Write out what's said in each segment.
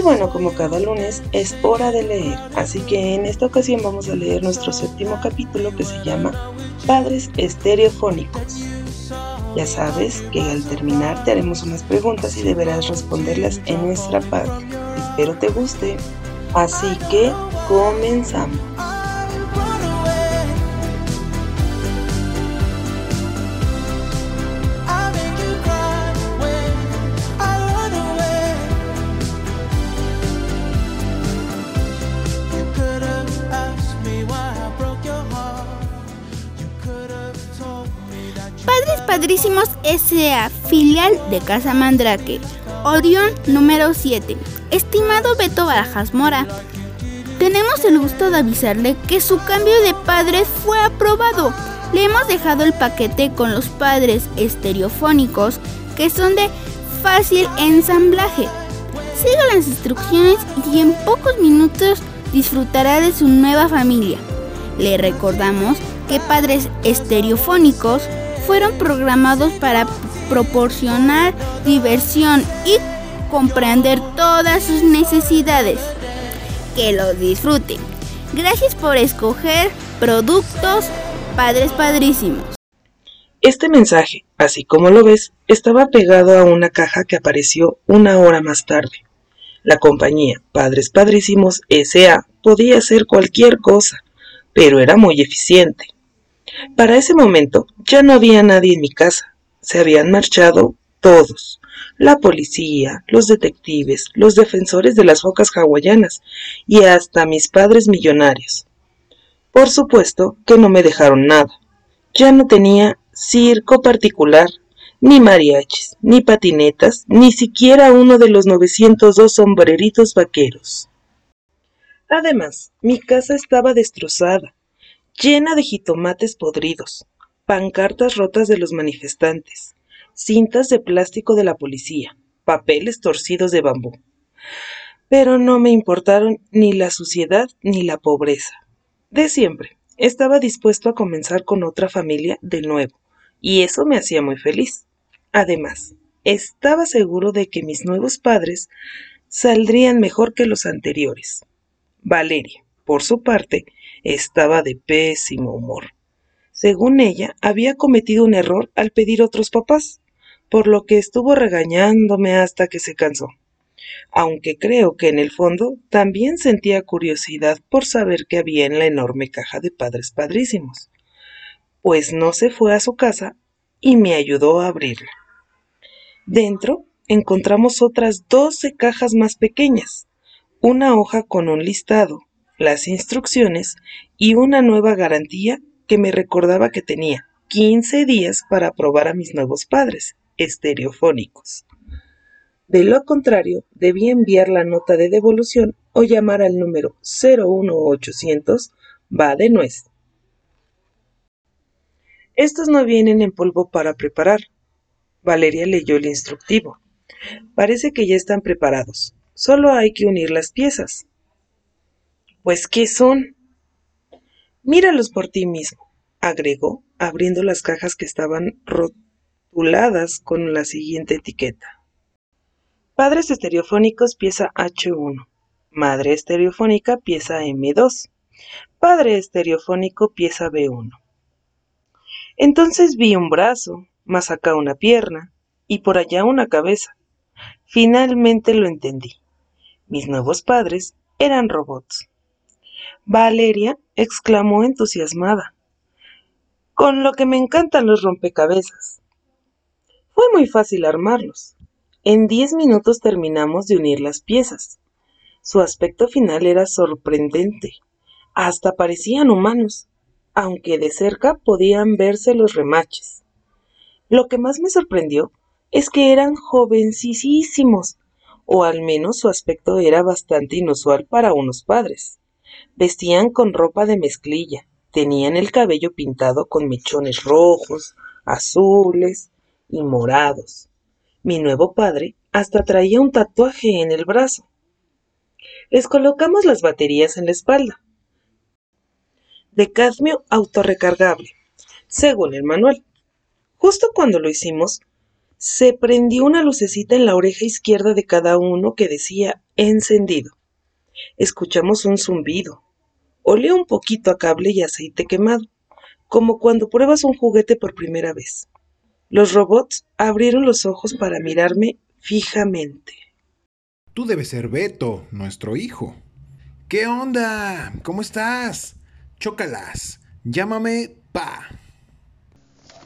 Pues bueno, como cada lunes es hora de leer, así que en esta ocasión vamos a leer nuestro séptimo capítulo que se llama Padres Estereofónicos. Ya sabes que al terminar te haremos unas preguntas y deberás responderlas en nuestra página. Espero te guste. Así que comenzamos. Padrísimos S.A., filial de Casa Mandrake. Orión número 7. Estimado Beto Barajas Mora, tenemos el gusto de avisarle que su cambio de padres fue aprobado. Le hemos dejado el paquete con los padres estereofónicos que son de fácil ensamblaje. Siga las instrucciones y en pocos minutos disfrutará de su nueva familia. Le recordamos que padres estereofónicos fueron programados para proporcionar diversión y comprender todas sus necesidades. Que lo disfruten. Gracias por escoger productos Padres Padrísimos. Este mensaje, así como lo ves, estaba pegado a una caja que apareció una hora más tarde. La compañía Padres Padrísimos SA podía hacer cualquier cosa, pero era muy eficiente. Para ese momento ya no había nadie en mi casa. Se habían marchado todos. La policía, los detectives, los defensores de las focas hawaianas y hasta mis padres millonarios. Por supuesto que no me dejaron nada. Ya no tenía circo particular, ni mariachis, ni patinetas, ni siquiera uno de los 902 sombreritos vaqueros. Además, mi casa estaba destrozada llena de jitomates podridos, pancartas rotas de los manifestantes, cintas de plástico de la policía, papeles torcidos de bambú. Pero no me importaron ni la suciedad ni la pobreza. De siempre, estaba dispuesto a comenzar con otra familia de nuevo, y eso me hacía muy feliz. Además, estaba seguro de que mis nuevos padres saldrían mejor que los anteriores. Valeria, por su parte, estaba de pésimo humor. Según ella, había cometido un error al pedir otros papás, por lo que estuvo regañándome hasta que se cansó. Aunque creo que en el fondo también sentía curiosidad por saber qué había en la enorme caja de padres padrísimos. Pues no se fue a su casa y me ayudó a abrirla. Dentro encontramos otras doce cajas más pequeñas, una hoja con un listado, las instrucciones y una nueva garantía que me recordaba que tenía 15 días para probar a mis nuevos padres, estereofónicos. De lo contrario, debía enviar la nota de devolución o llamar al número 01800 va de nuez. Estos no vienen en polvo para preparar. Valeria leyó el instructivo. Parece que ya están preparados. Solo hay que unir las piezas. Pues, ¿qué son? Míralos por ti mismo, agregó, abriendo las cajas que estaban rotuladas con la siguiente etiqueta. Padres estereofónicos pieza H1. Madre estereofónica pieza M2. Padre estereofónico pieza B1. Entonces vi un brazo, más acá una pierna, y por allá una cabeza. Finalmente lo entendí. Mis nuevos padres eran robots. Valeria exclamó entusiasmada. Con lo que me encantan los rompecabezas. Fue muy fácil armarlos. En diez minutos terminamos de unir las piezas. Su aspecto final era sorprendente. Hasta parecían humanos, aunque de cerca podían verse los remaches. Lo que más me sorprendió es que eran jovencísimos, o al menos su aspecto era bastante inusual para unos padres. Vestían con ropa de mezclilla, tenían el cabello pintado con mechones rojos, azules y morados. Mi nuevo padre hasta traía un tatuaje en el brazo. Les colocamos las baterías en la espalda. De cadmio autorrecargable, según el manual. Justo cuando lo hicimos, se prendió una lucecita en la oreja izquierda de cada uno que decía encendido. Escuchamos un zumbido. Olía un poquito a cable y aceite quemado, como cuando pruebas un juguete por primera vez. Los robots abrieron los ojos para mirarme fijamente. Tú debes ser Beto, nuestro hijo. ¿Qué onda? ¿Cómo estás? Chócalas. Llámame Pa.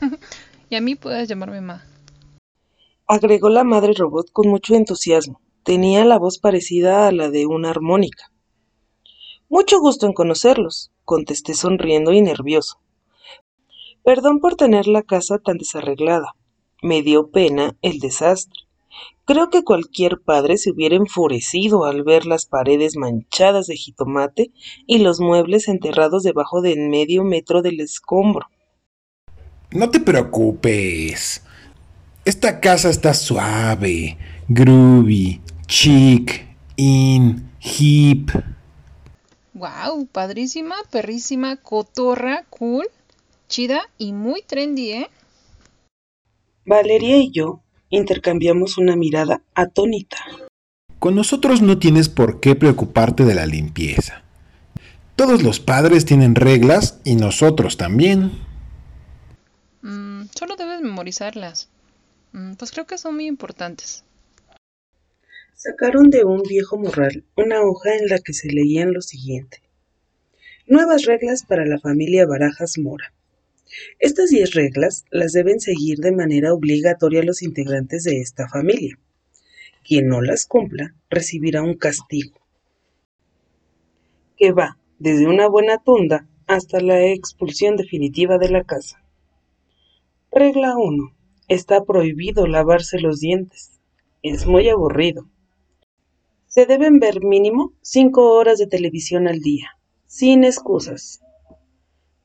y a mí puedes llamarme Ma. Agregó la madre robot con mucho entusiasmo. Tenía la voz parecida a la de una armónica. Mucho gusto en conocerlos, contesté sonriendo y nervioso. Perdón por tener la casa tan desarreglada. Me dio pena el desastre. Creo que cualquier padre se hubiera enfurecido al ver las paredes manchadas de jitomate y los muebles enterrados debajo de medio metro del escombro. No te preocupes. Esta casa está suave, groovy, chic, in, hip. Wow, padrísima, perrísima, cotorra, cool, chida y muy trendy, ¿eh? Valeria y yo intercambiamos una mirada atónita. Con nosotros no tienes por qué preocuparte de la limpieza. Todos los padres tienen reglas y nosotros también. Mm, solo debes memorizarlas. Mm, pues creo que son muy importantes. Sacaron de un viejo morral una hoja en la que se leían lo siguiente. Nuevas reglas para la familia Barajas Mora. Estas diez reglas las deben seguir de manera obligatoria los integrantes de esta familia. Quien no las cumpla recibirá un castigo, que va desde una buena tunda hasta la expulsión definitiva de la casa. Regla 1. Está prohibido lavarse los dientes. Es muy aburrido. Se deben ver mínimo cinco horas de televisión al día, sin excusas.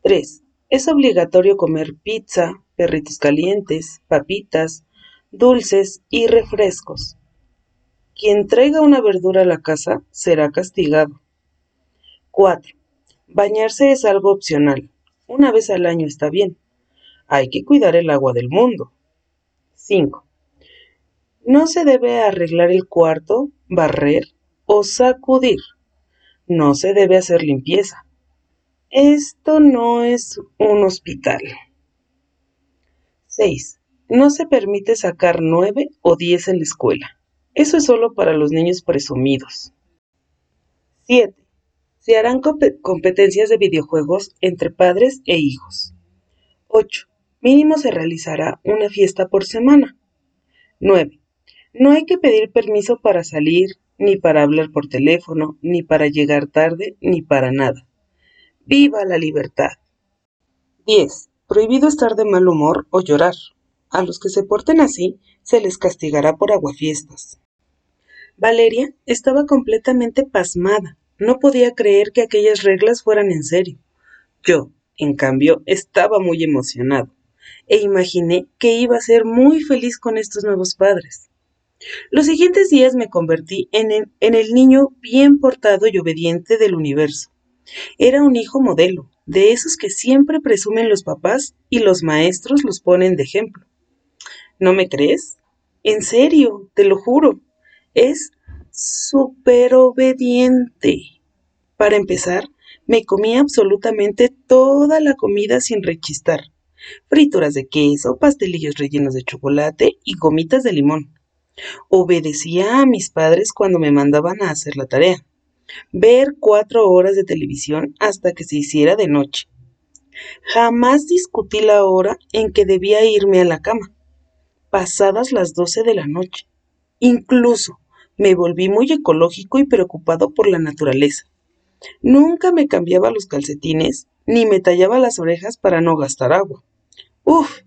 3. Es obligatorio comer pizza, perritos calientes, papitas, dulces y refrescos. Quien traiga una verdura a la casa será castigado. 4. Bañarse es algo opcional. Una vez al año está bien. Hay que cuidar el agua del mundo. 5. No se debe arreglar el cuarto, barrer o sacudir. No se debe hacer limpieza. Esto no es un hospital. 6. No se permite sacar 9 o 10 en la escuela. Eso es solo para los niños presumidos. 7. Se harán competencias de videojuegos entre padres e hijos. 8. Mínimo se realizará una fiesta por semana. 9. No hay que pedir permiso para salir, ni para hablar por teléfono, ni para llegar tarde, ni para nada. ¡Viva la libertad! 10. Prohibido estar de mal humor o llorar. A los que se porten así se les castigará por aguafiestas. Valeria estaba completamente pasmada. No podía creer que aquellas reglas fueran en serio. Yo, en cambio, estaba muy emocionado e imaginé que iba a ser muy feliz con estos nuevos padres. Los siguientes días me convertí en el, niño bien portado y obediente del universo. Era un hijo modelo, de esos que siempre presumen los papás y los maestros los ponen de ejemplo. ¿No me crees? En serio, te lo juro. Es súper obediente. Para empezar, me comía absolutamente toda la comida sin rechistar. Frituras de queso, pastelillos rellenos de chocolate y gomitas de limón. Obedecía a mis padres cuando me mandaban a hacer la tarea ver cuatro horas de televisión hasta que se hiciera de noche. Jamás discutí la hora en que debía irme a la cama, pasadas las doce de la noche. Incluso me volví muy ecológico y preocupado por la naturaleza. Nunca me cambiaba los calcetines ni me tallaba las orejas para no gastar agua. Uf,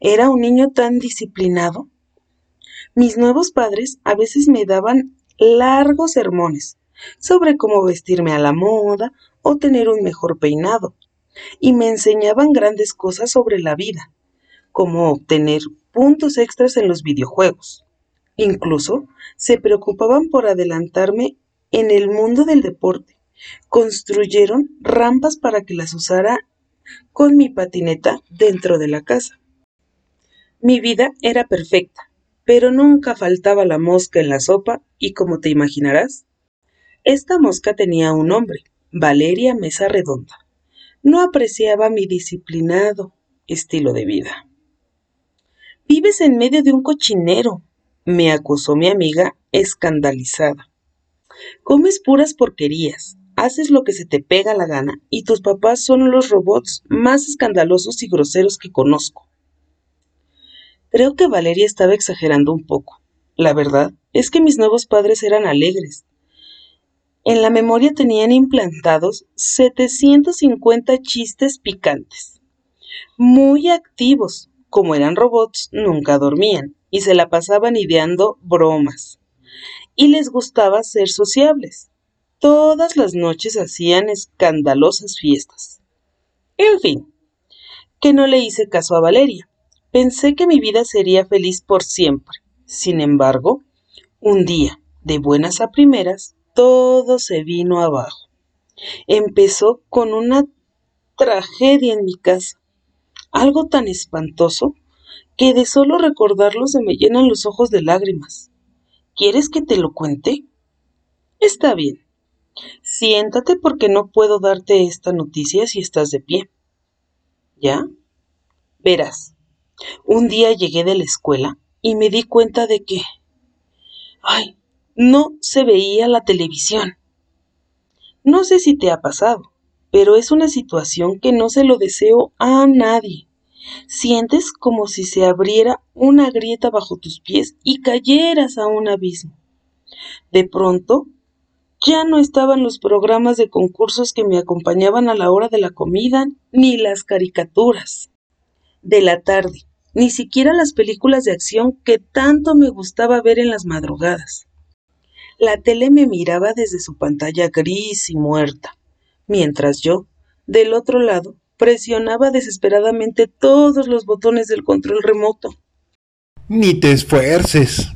era un niño tan disciplinado. Mis nuevos padres a veces me daban largos sermones sobre cómo vestirme a la moda o tener un mejor peinado, y me enseñaban grandes cosas sobre la vida, como obtener puntos extras en los videojuegos. Incluso se preocupaban por adelantarme en el mundo del deporte. Construyeron rampas para que las usara con mi patineta dentro de la casa. Mi vida era perfecta, pero nunca faltaba la mosca en la sopa y como te imaginarás, esta mosca tenía un nombre, Valeria Mesa Redonda. No apreciaba mi disciplinado estilo de vida. Vives en medio de un cochinero, me acusó mi amiga escandalizada. Comes puras porquerías, haces lo que se te pega la gana y tus papás son los robots más escandalosos y groseros que conozco. Creo que Valeria estaba exagerando un poco. La verdad es que mis nuevos padres eran alegres. En la memoria tenían implantados 750 chistes picantes. Muy activos, como eran robots, nunca dormían y se la pasaban ideando bromas. Y les gustaba ser sociables. Todas las noches hacían escandalosas fiestas. En fin, que no le hice caso a Valeria. Pensé que mi vida sería feliz por siempre. Sin embargo, un día, de buenas a primeras, todo se vino abajo. Empezó con una tragedia en mi casa algo tan espantoso que de solo recordarlo se me llenan los ojos de lágrimas. ¿Quieres que te lo cuente? Está bien. Siéntate porque no puedo darte esta noticia si estás de pie. ¿Ya? Verás, un día llegué de la escuela y me di cuenta de que... ¡Ay! No se veía la televisión. No sé si te ha pasado, pero es una situación que no se lo deseo a nadie. Sientes como si se abriera una grieta bajo tus pies y cayeras a un abismo. De pronto, ya no estaban los programas de concursos que me acompañaban a la hora de la comida, ni las caricaturas de la tarde, ni siquiera las películas de acción que tanto me gustaba ver en las madrugadas. La tele me miraba desde su pantalla gris y muerta mientras yo, del otro lado, presionaba desesperadamente todos los botones del control remoto. Ni te esfuerces.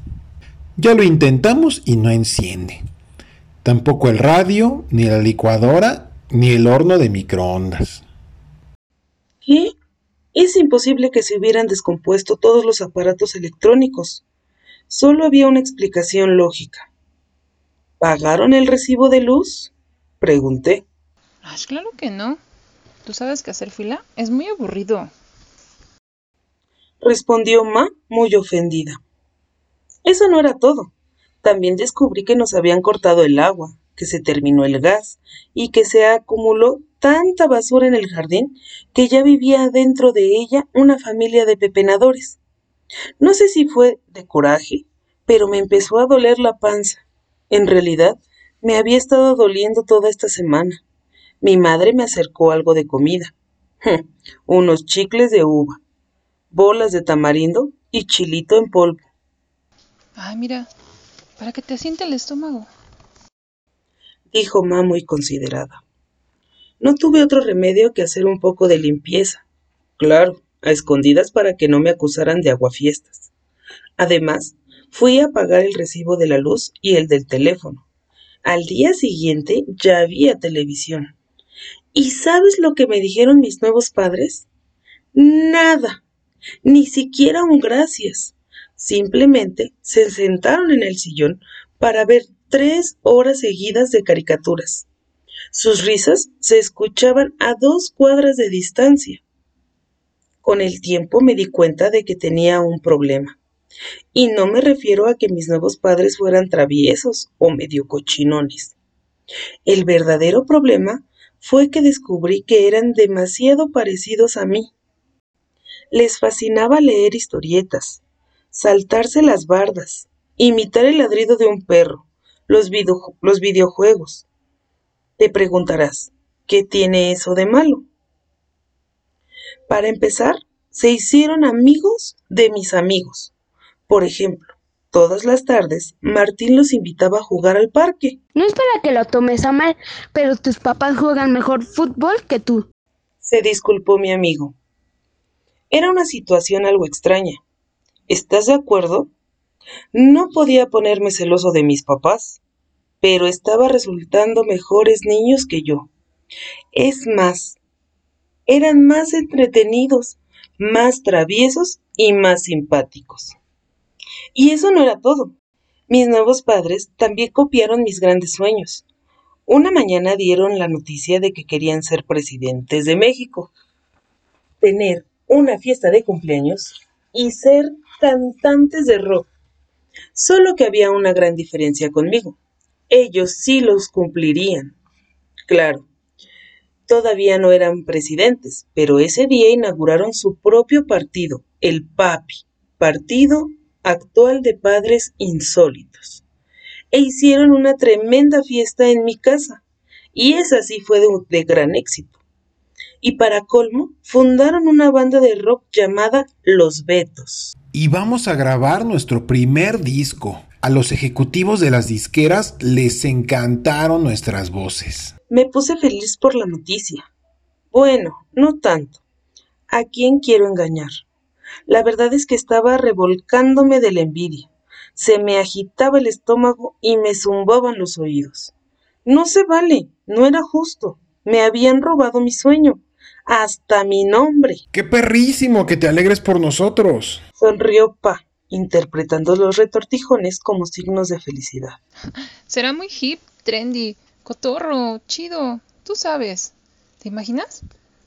Ya lo intentamos y no enciende. Tampoco el radio, ni la licuadora, ni el horno de microondas. ¿Qué? Es imposible que se hubieran descompuesto todos los aparatos electrónicos. Solo había una explicación lógica. ¿Pagaron el recibo de luz? Pregunté. Ay, claro que no. ¿Tú sabes que hacer fila es muy aburrido? Respondió Ma muy ofendida. Eso no era todo. También descubrí que nos habían cortado el agua, que se terminó el gas y que se acumuló tanta basura en el jardín que ya vivía dentro de ella una familia de pepenadores. No sé si fue de coraje, pero me empezó a doler la panza. En realidad, me había estado doliendo toda esta semana. Mi madre me acercó algo de comida. Unos chicles de uva, bolas de tamarindo y chilito en polvo. Ay, mira, para que te siente el estómago. Dijo Ma muy considerada. No tuve otro remedio que hacer un poco de limpieza. Claro, a escondidas para que no me acusaran de aguafiestas. Además, fui a pagar el recibo de la luz y el del teléfono. Al día siguiente ya había televisión. ¿Y sabes lo que me dijeron mis nuevos padres? Nada, ni siquiera un gracias. Simplemente se sentaron en el sillón para ver tres horas seguidas de caricaturas. Sus risas se escuchaban a dos cuadras de distancia. Con el tiempo me di cuenta de que tenía un problema. Y no me refiero a que mis nuevos padres fueran traviesos o medio cochinones. El verdadero problema fue que descubrí que eran demasiado parecidos a mí. Les fascinaba leer historietas, saltarse las bardas, imitar el ladrido de un perro, los, videojuegos. Te preguntarás, ¿qué tiene eso de malo? Para empezar, se hicieron amigos de mis amigos. Por ejemplo, Todas las tardes, Martín los invitaba a jugar al parque. No es para que lo tomes a mal, pero tus papás juegan mejor fútbol que tú. Se disculpó mi amigo. Era una situación algo extraña. ¿Estás de acuerdo? No podía ponerme celoso de mis papás, pero estaba resultando mejores niños que yo. Es más, eran más entretenidos, más traviesos y más simpáticos. Y eso no era todo. Mis nuevos padres también copiaron mis grandes sueños. Una mañana dieron la noticia de que querían ser presidentes de México, tener una fiesta de cumpleaños y ser cantantes de rock. Solo que había una gran diferencia conmigo. Ellos sí los cumplirían. Claro, todavía no eran presidentes, pero ese día inauguraron su propio partido, el PAPI, Partido Actual de Padres Insólitos e hicieron una tremenda fiesta en mi casa. Y esa sí fue de, gran éxito. Y para colmo, fundaron una banda de rock llamada Los Betos. Y vamos a grabar nuestro primer disco. A los ejecutivos de las disqueras les encantaron nuestras voces. Me puse feliz por la noticia. Bueno, no tanto. ¿A quién quiero engañar? La verdad es que estaba revolcándome de la envidia se me agitaba el estómago y me zumbaban los oídos. No se vale, no era justo. Me habían robado mi sueño, hasta mi nombre. ¡Qué perrísimo que te alegres por nosotros! Sonrió Pa, interpretando los retortijones como signos de felicidad. Será muy hip, trendy, cotorro, chido, tú sabes. ¿Te imaginas?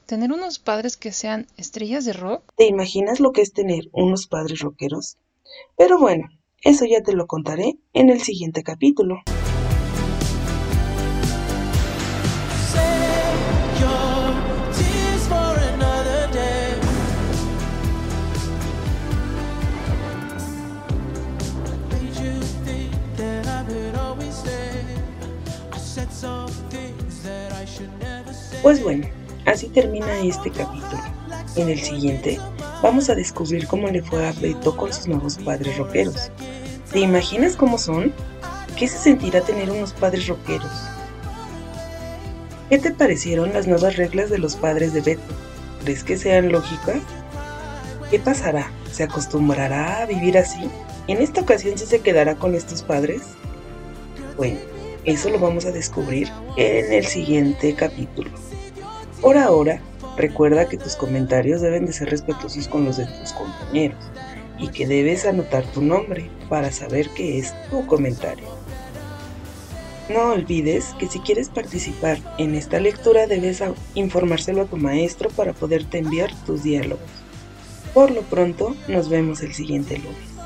¿Tener unos padres que sean estrellas de rock? ¿Te imaginas lo que es tener unos padres rockeros? Pero bueno, eso ya te lo contaré en el siguiente capítulo. Pues bueno, así termina este capítulo. En el siguiente vamos a descubrir cómo le fue a Beto con sus nuevos padres rockeros. ¿Te imaginas cómo son? ¿Qué se sentirá tener unos padres rockeros? ¿Qué te parecieron las nuevas reglas de los padres de Beto? ¿Crees que sean lógicas? ¿Qué pasará? ¿Se acostumbrará a vivir así? ¿En esta ocasión sí se quedará con estos padres? Bueno, eso lo vamos a descubrir en el siguiente capítulo. Por ahora, Recuerda que tus comentarios deben de ser respetuosos con los de tus compañeros y que debes anotar tu nombre para saber qué es tu comentario. No olvides que si quieres participar en esta lectura debes informárselo a tu maestro para poderte enviar tus diálogos. Por lo pronto, nos vemos el siguiente lunes.